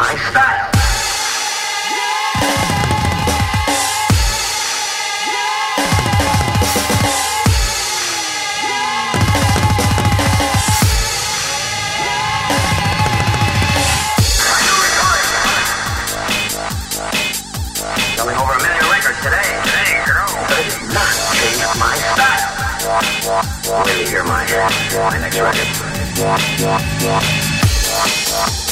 my style. Selling over a million records today. Today, it not change my style.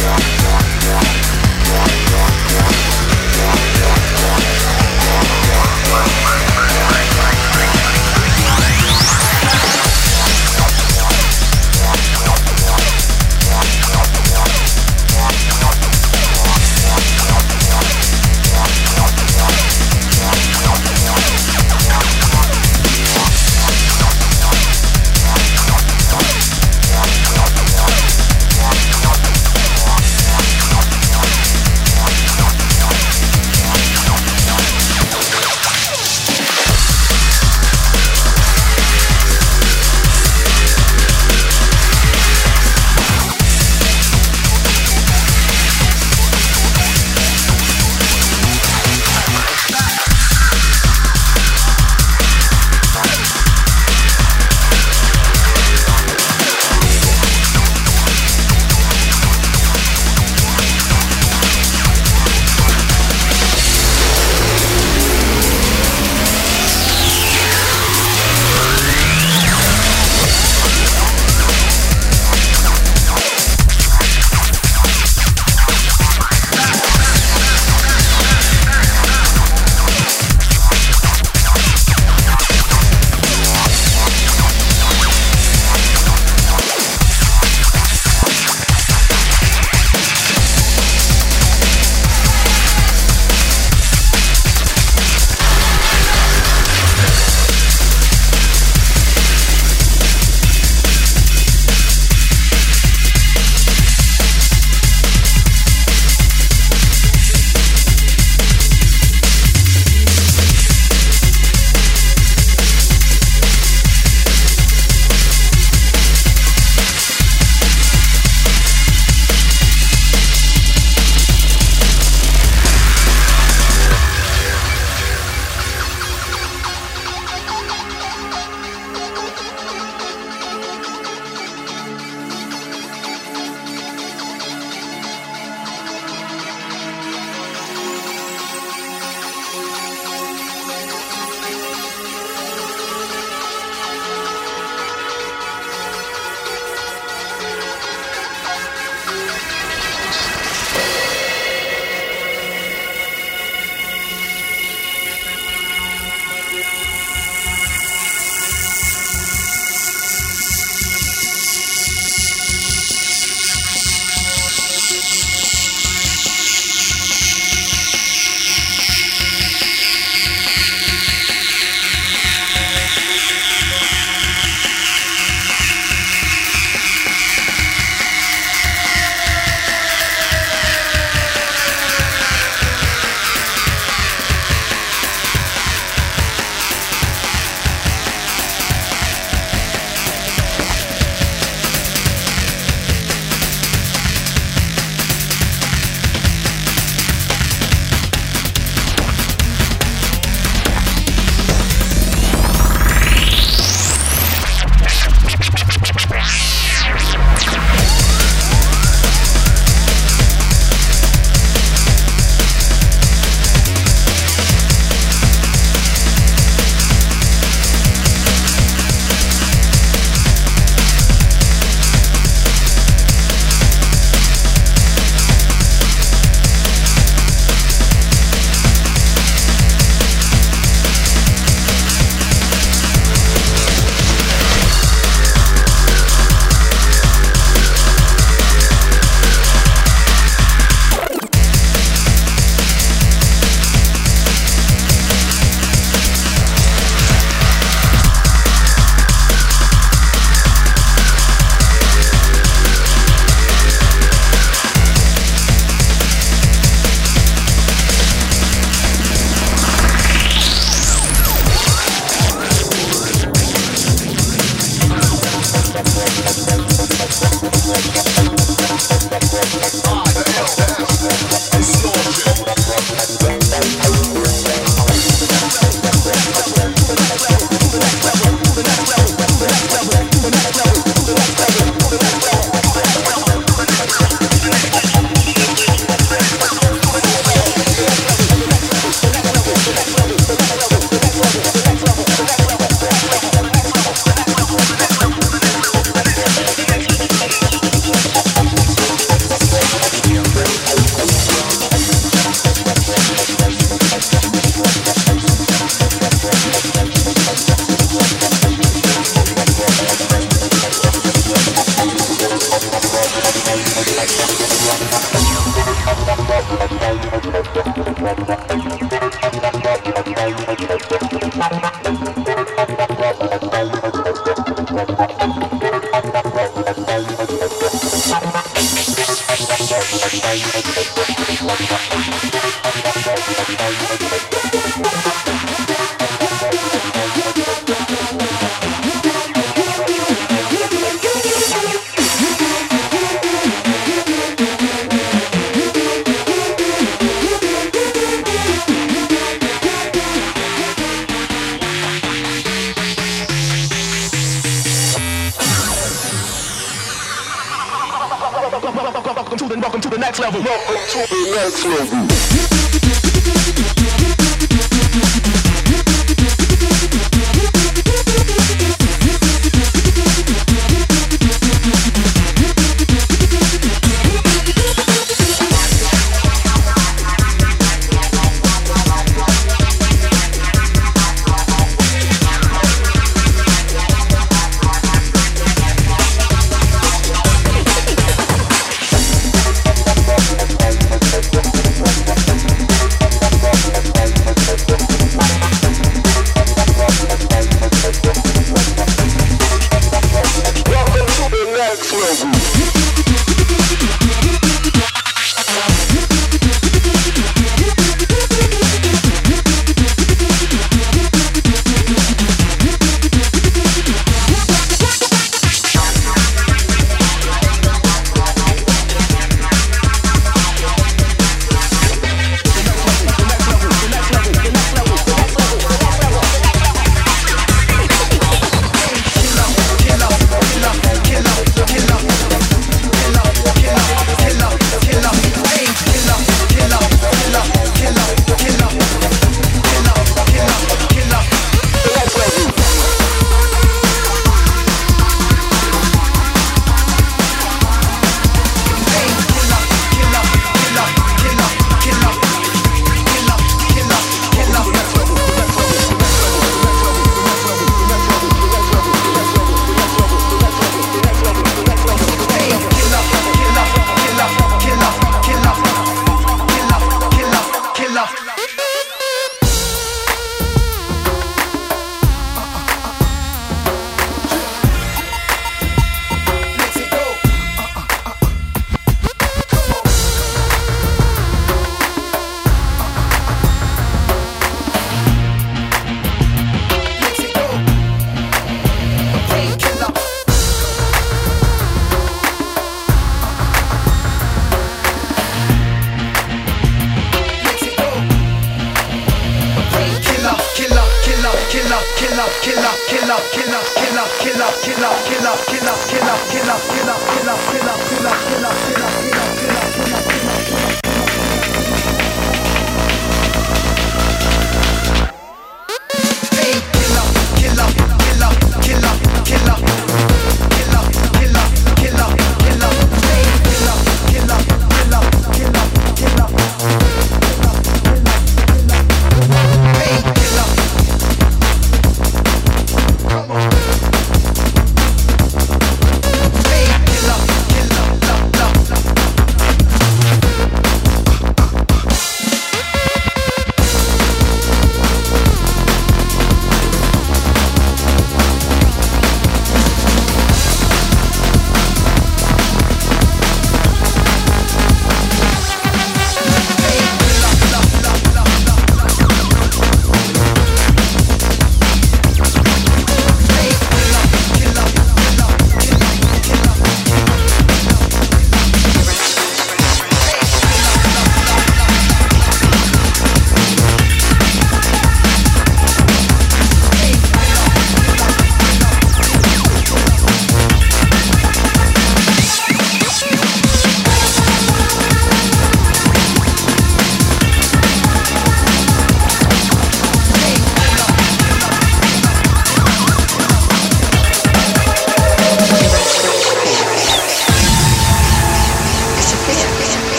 Thank you.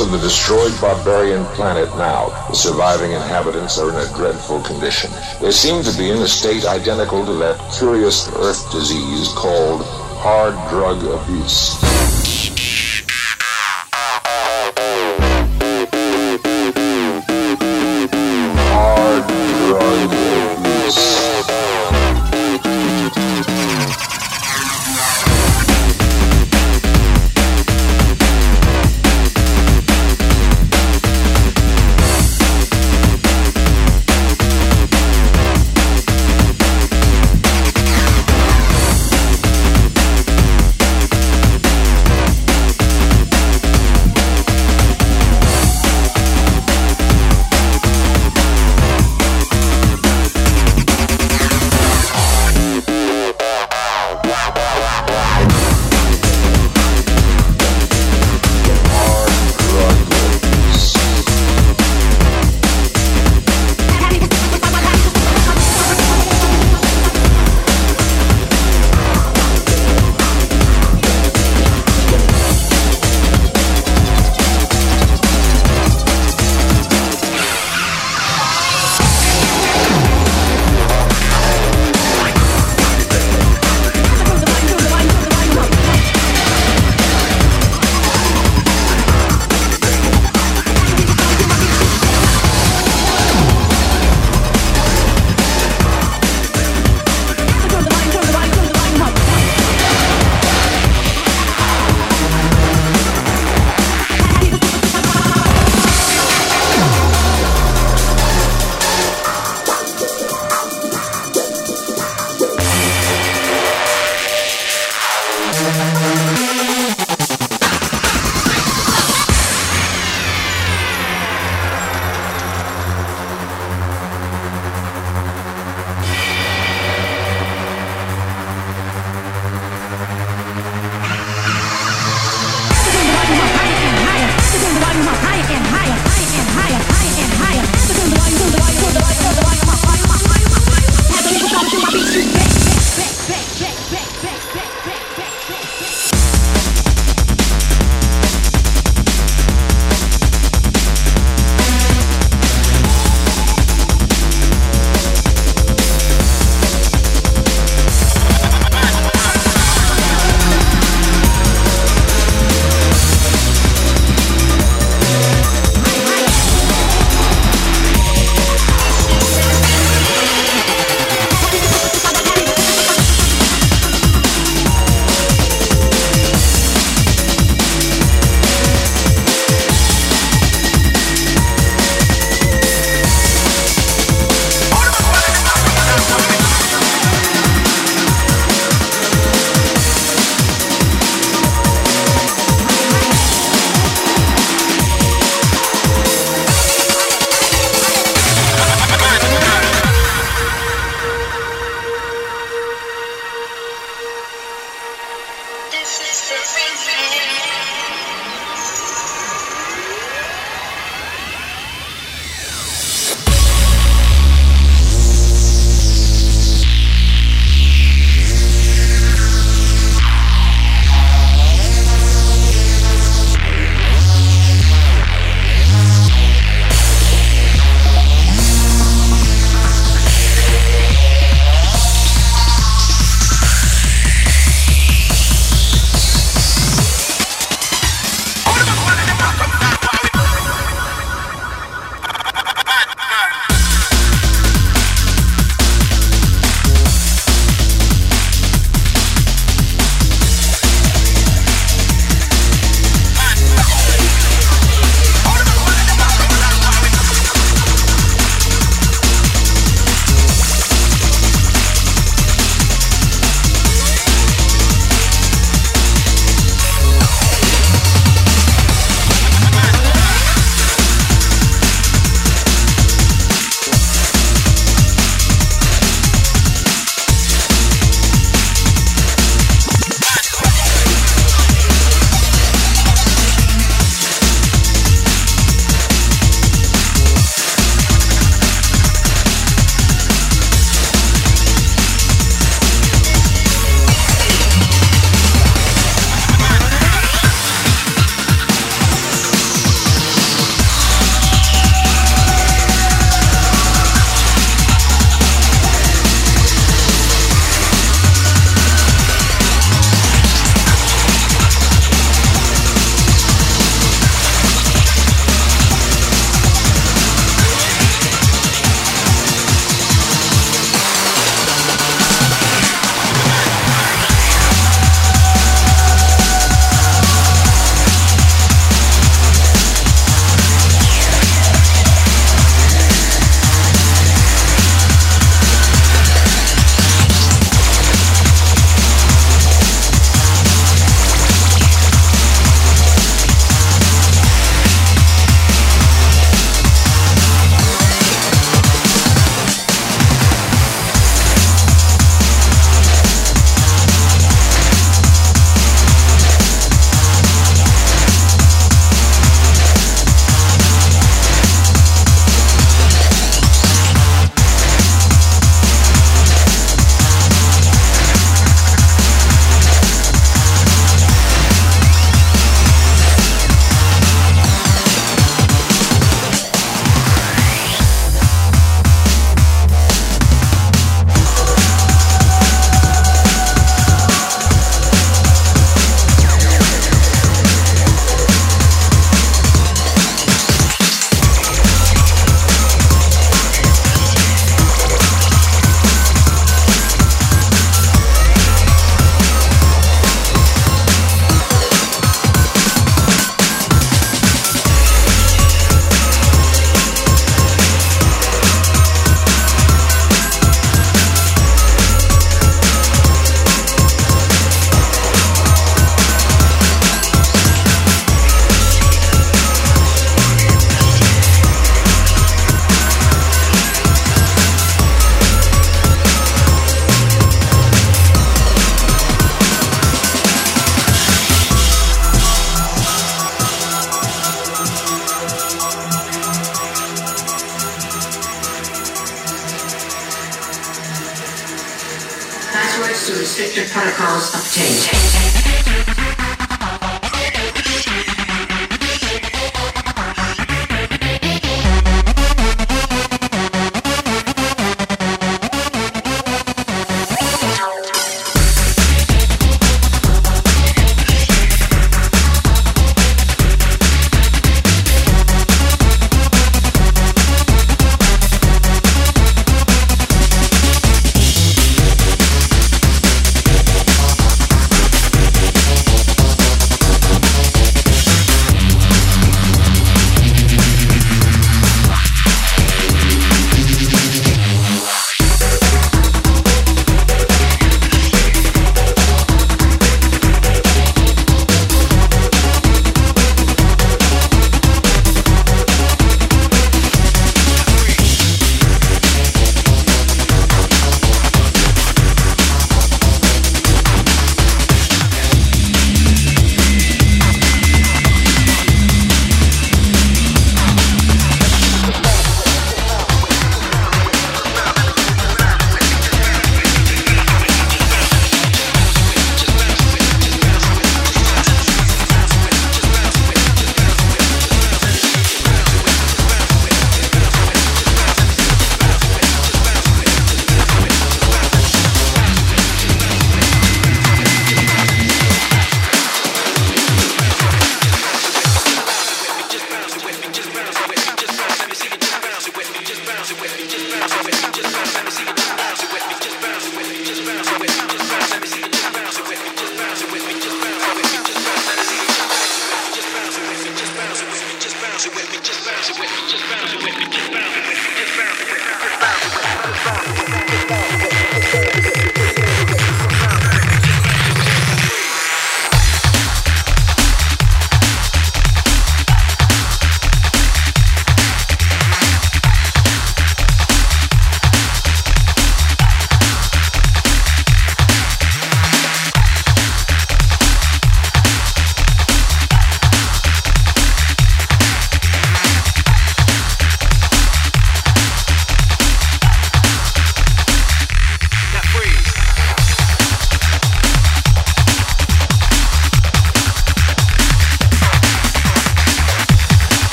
Of the destroyed barbarian planet now. The surviving inhabitants are in a dreadful condition. They seem to be in a state identical to that curious earth disease called hard drug abuse.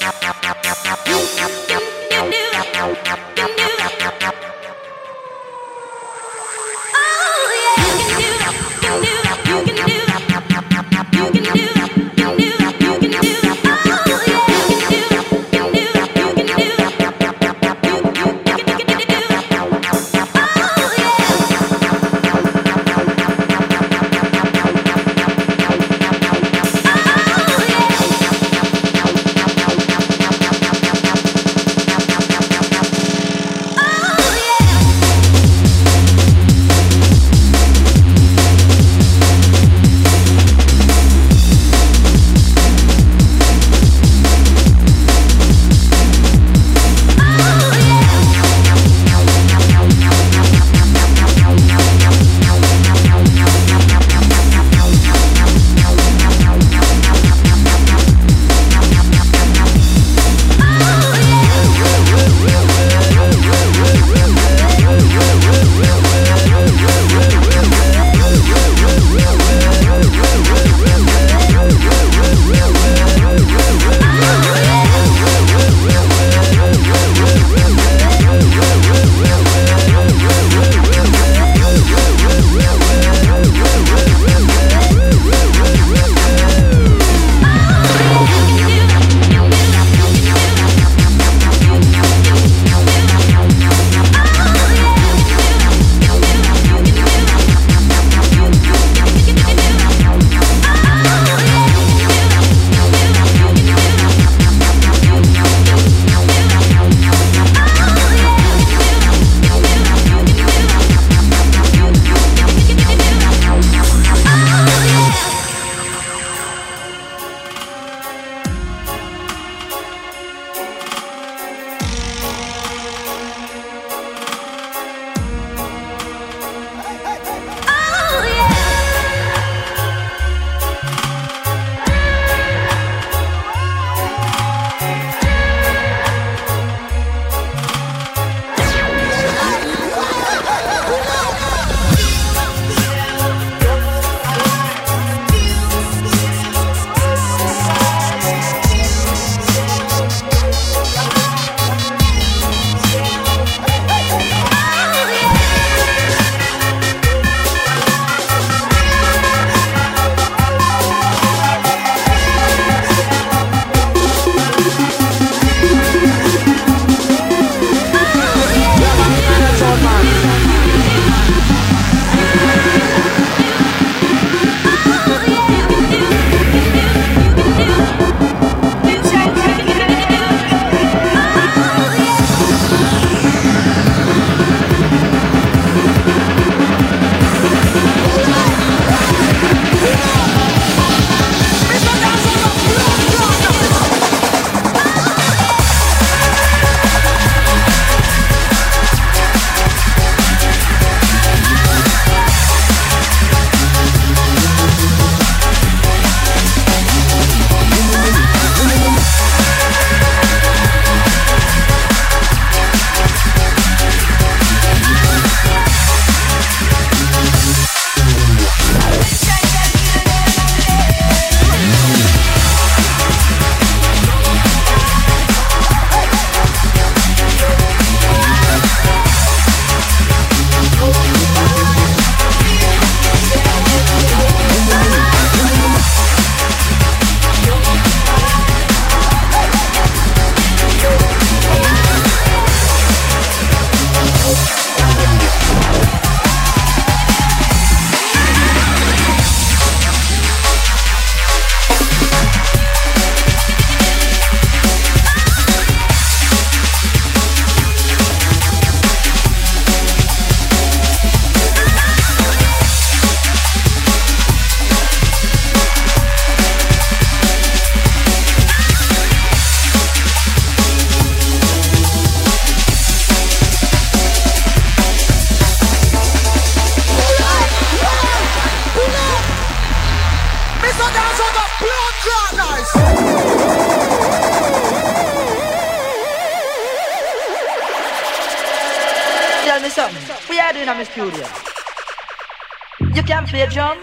do do do do do in my studio? You can play drum.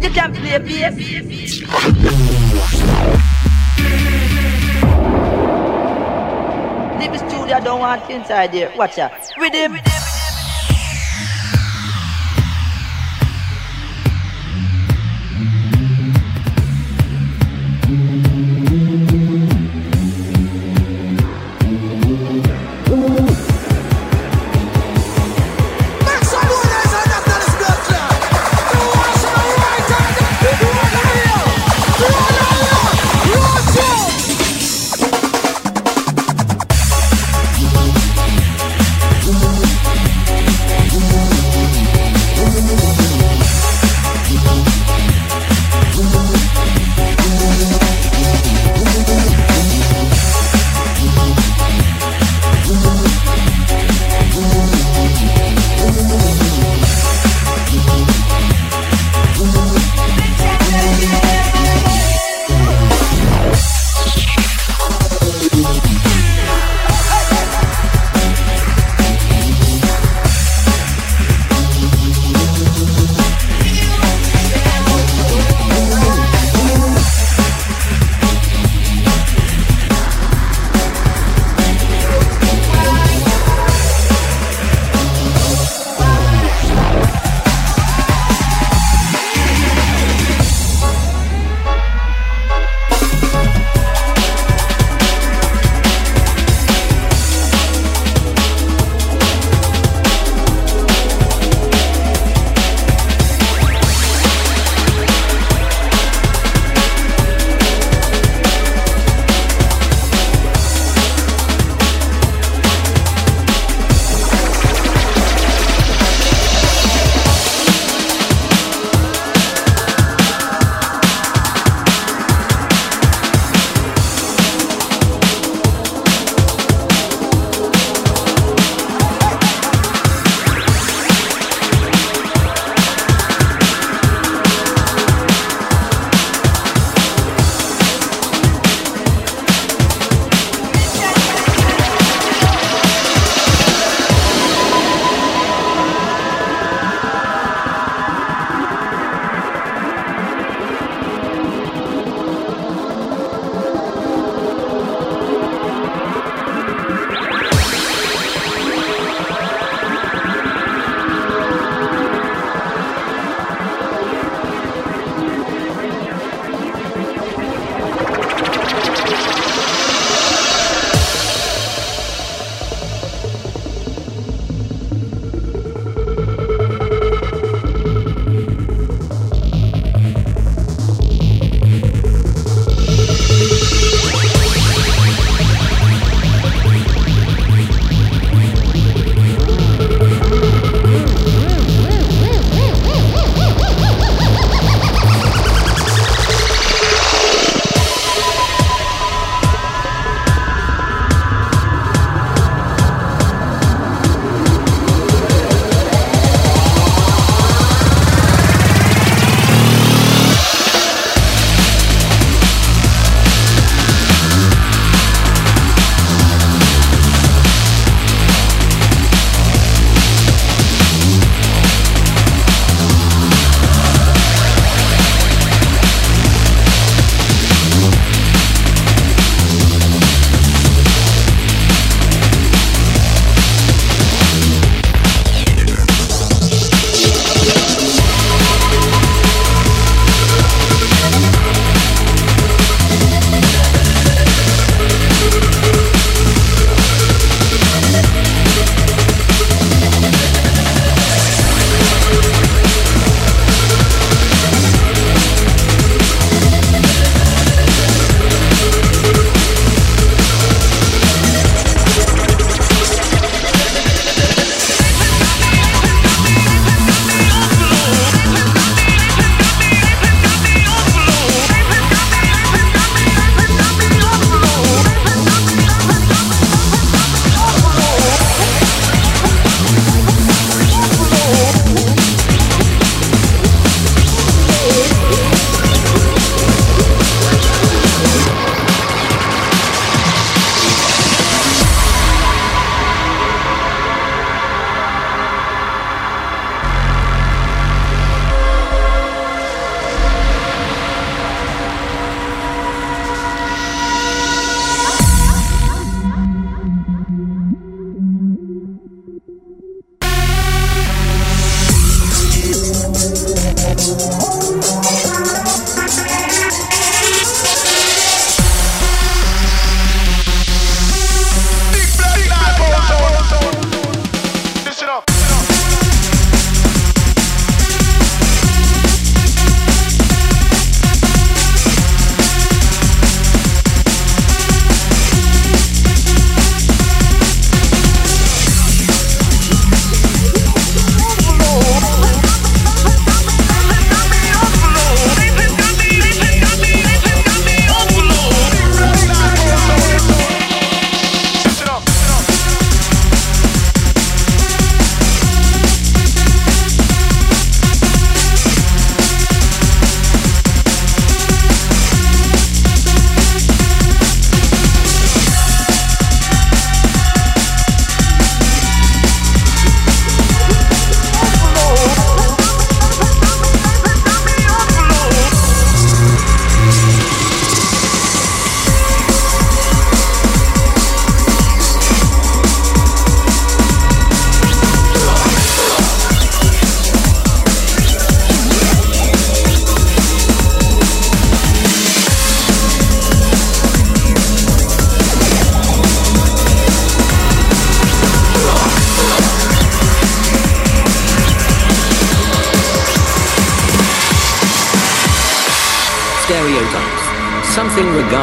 You can play bass. Leave the studio, don't want inside there. Watch out. Rhythm. Make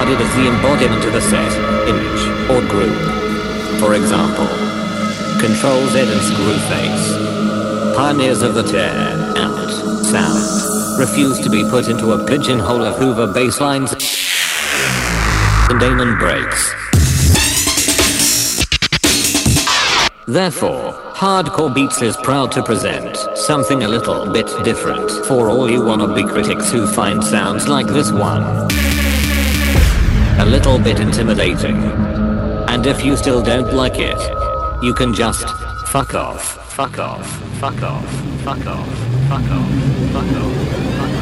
regarded as the embodiment of a set, image, or group. For example, Control Z and Screwface, pioneers of the tear, out, sound, refuse to be put into a pigeonhole of Hoover bass lines and Damon breaks. Therefore, Hardcore Beats is proud to present something a little bit different for all you wannabe critics who find sounds like this one a little bit intimidating. And if you still don't like it, you can just fuck off, fuck off, fuck off, fuck off, fuck off, fuck off, fuck off.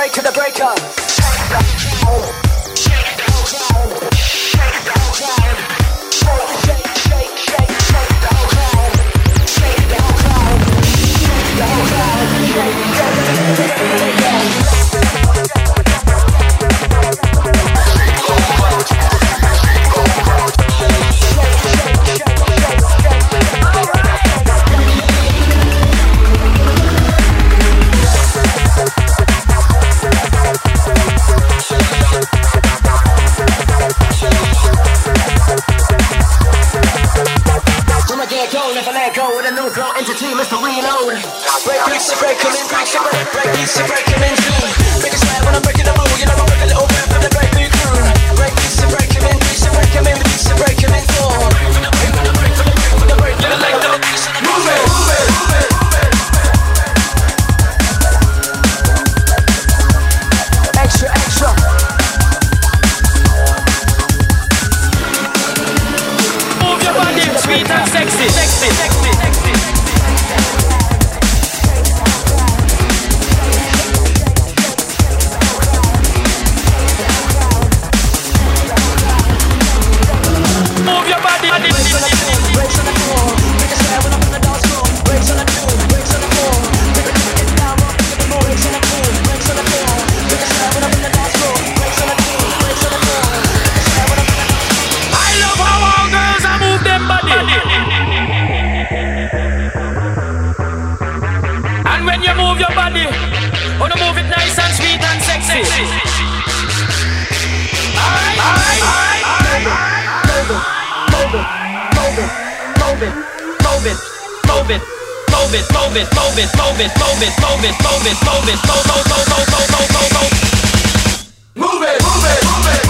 break to the breaker. Resurrection. Move it, move it, move it, move it, move it, move, move, move, move, move, move, move. Move it, move it, move it, move it. I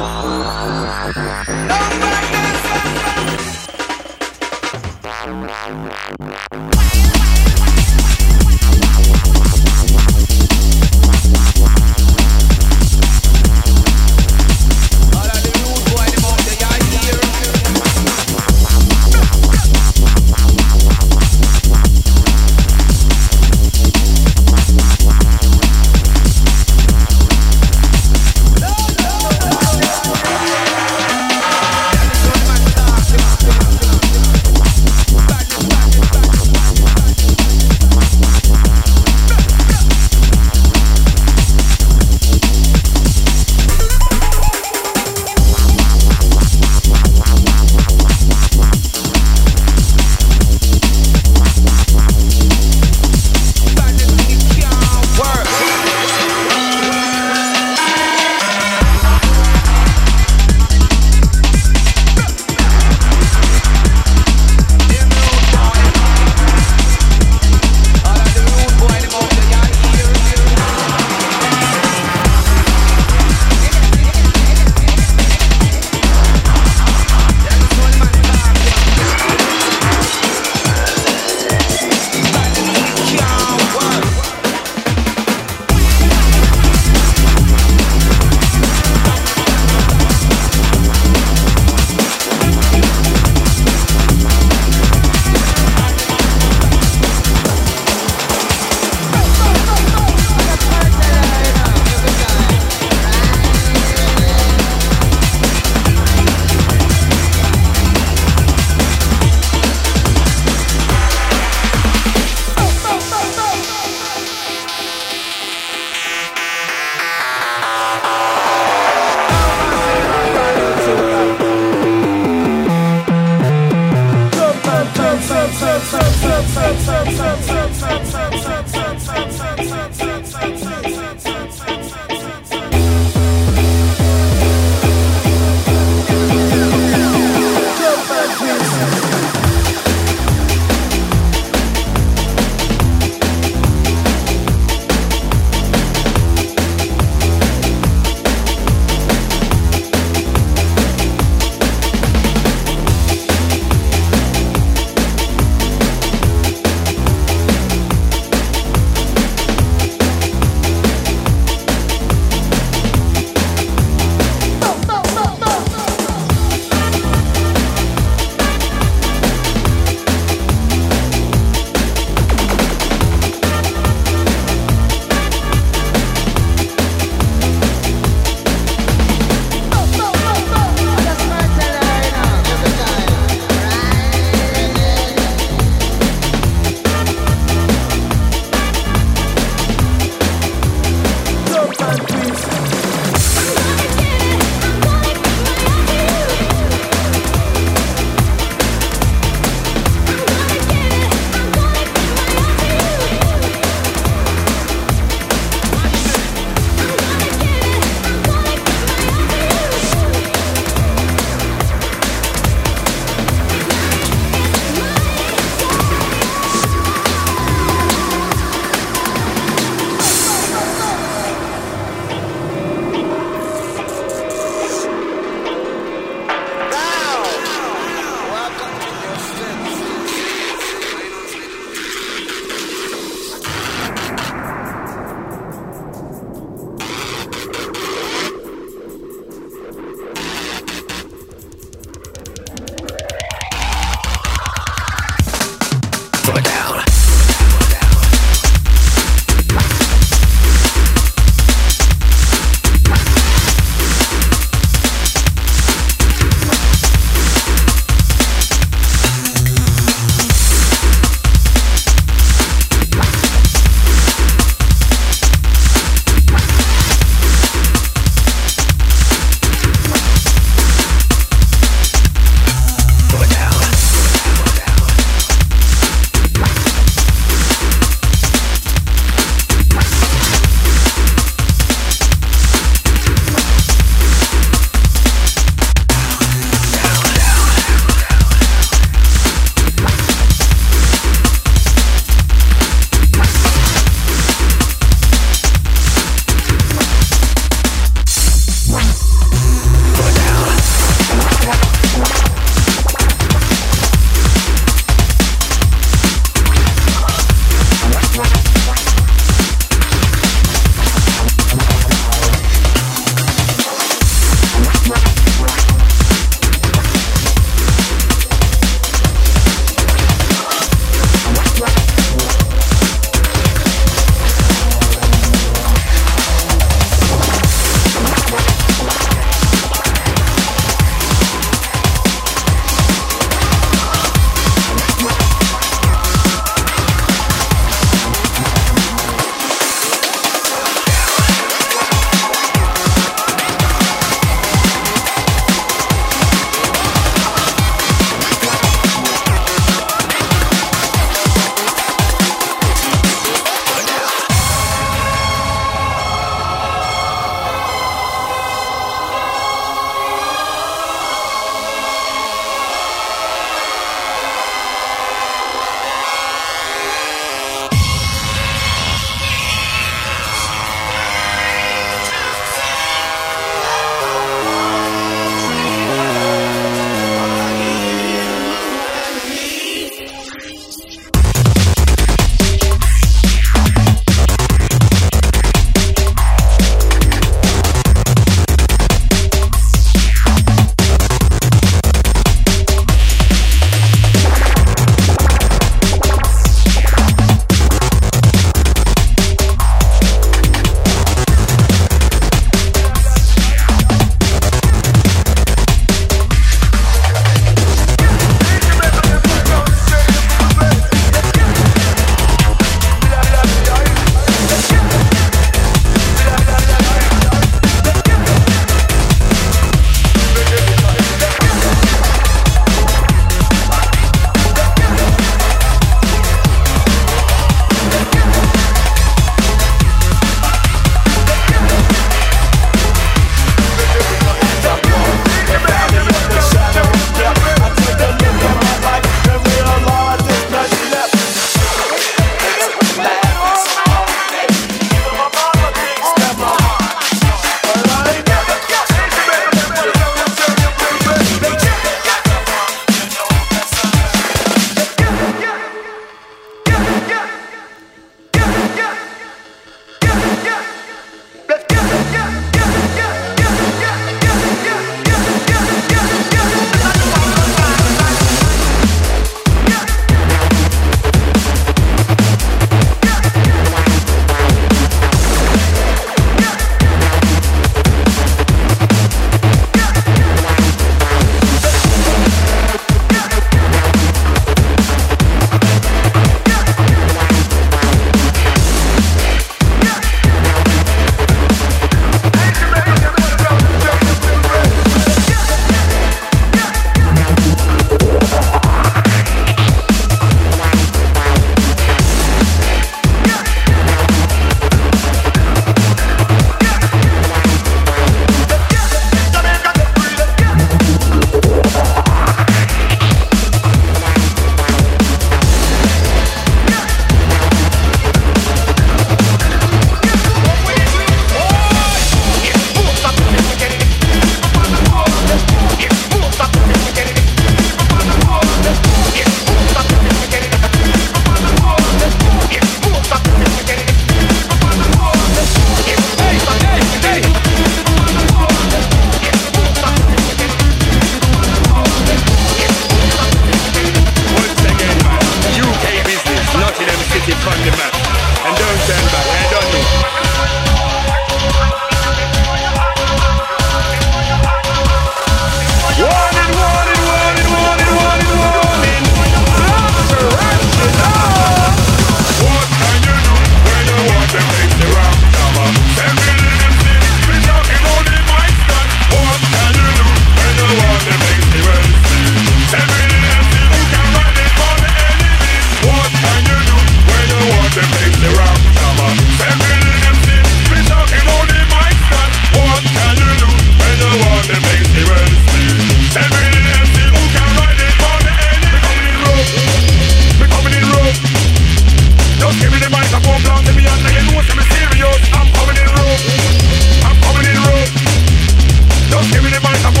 might have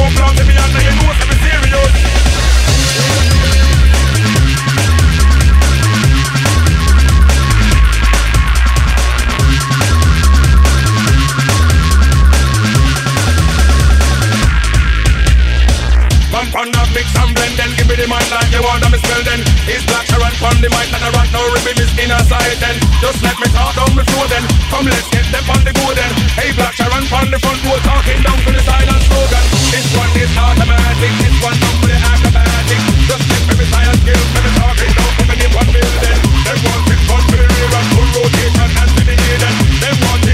now mix and blend, then give me the man like you want. I'm a on the mic and I rock no ribbon is in her side then. Just let me talk down the floor then. Come let's get them on the go then. Hey Black Sharon on the front row talking down to the silent slogan. This one is automatic, this one down for the acrobatic. Just give me science skills, let me talking down for me one building. They want it fun, the and full rotation and to the hidden Them want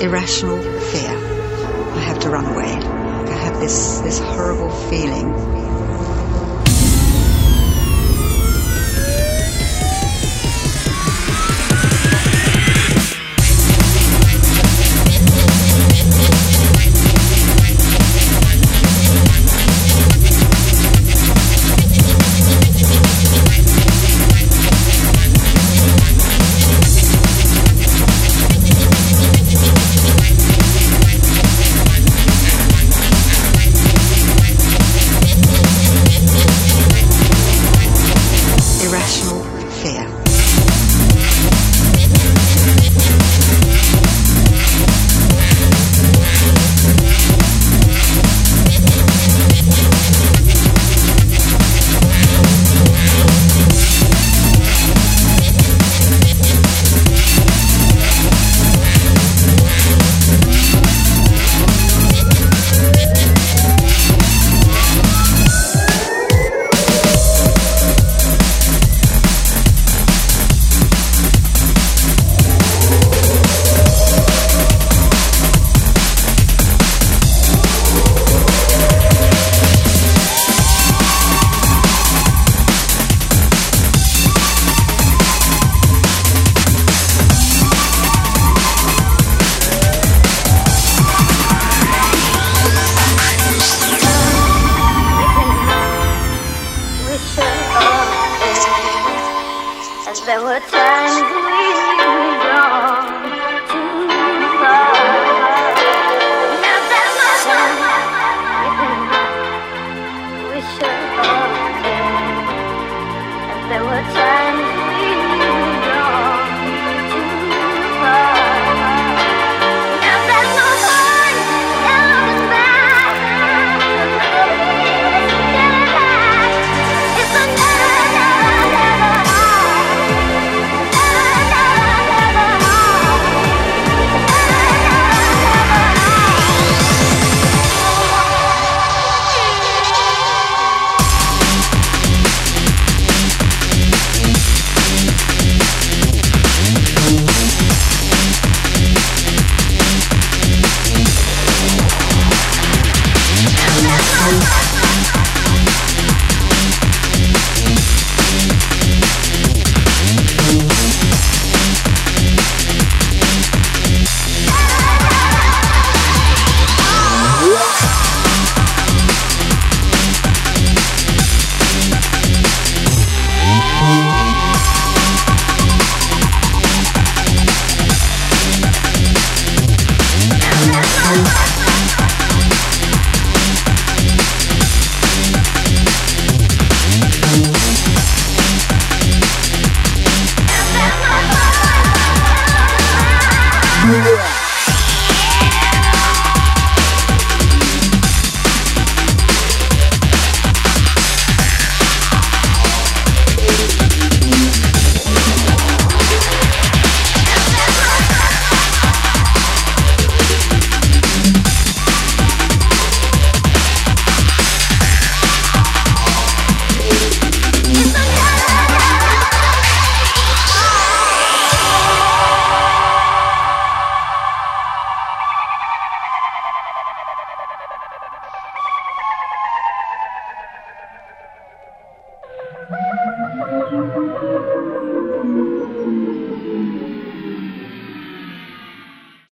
irrational. that were turning we?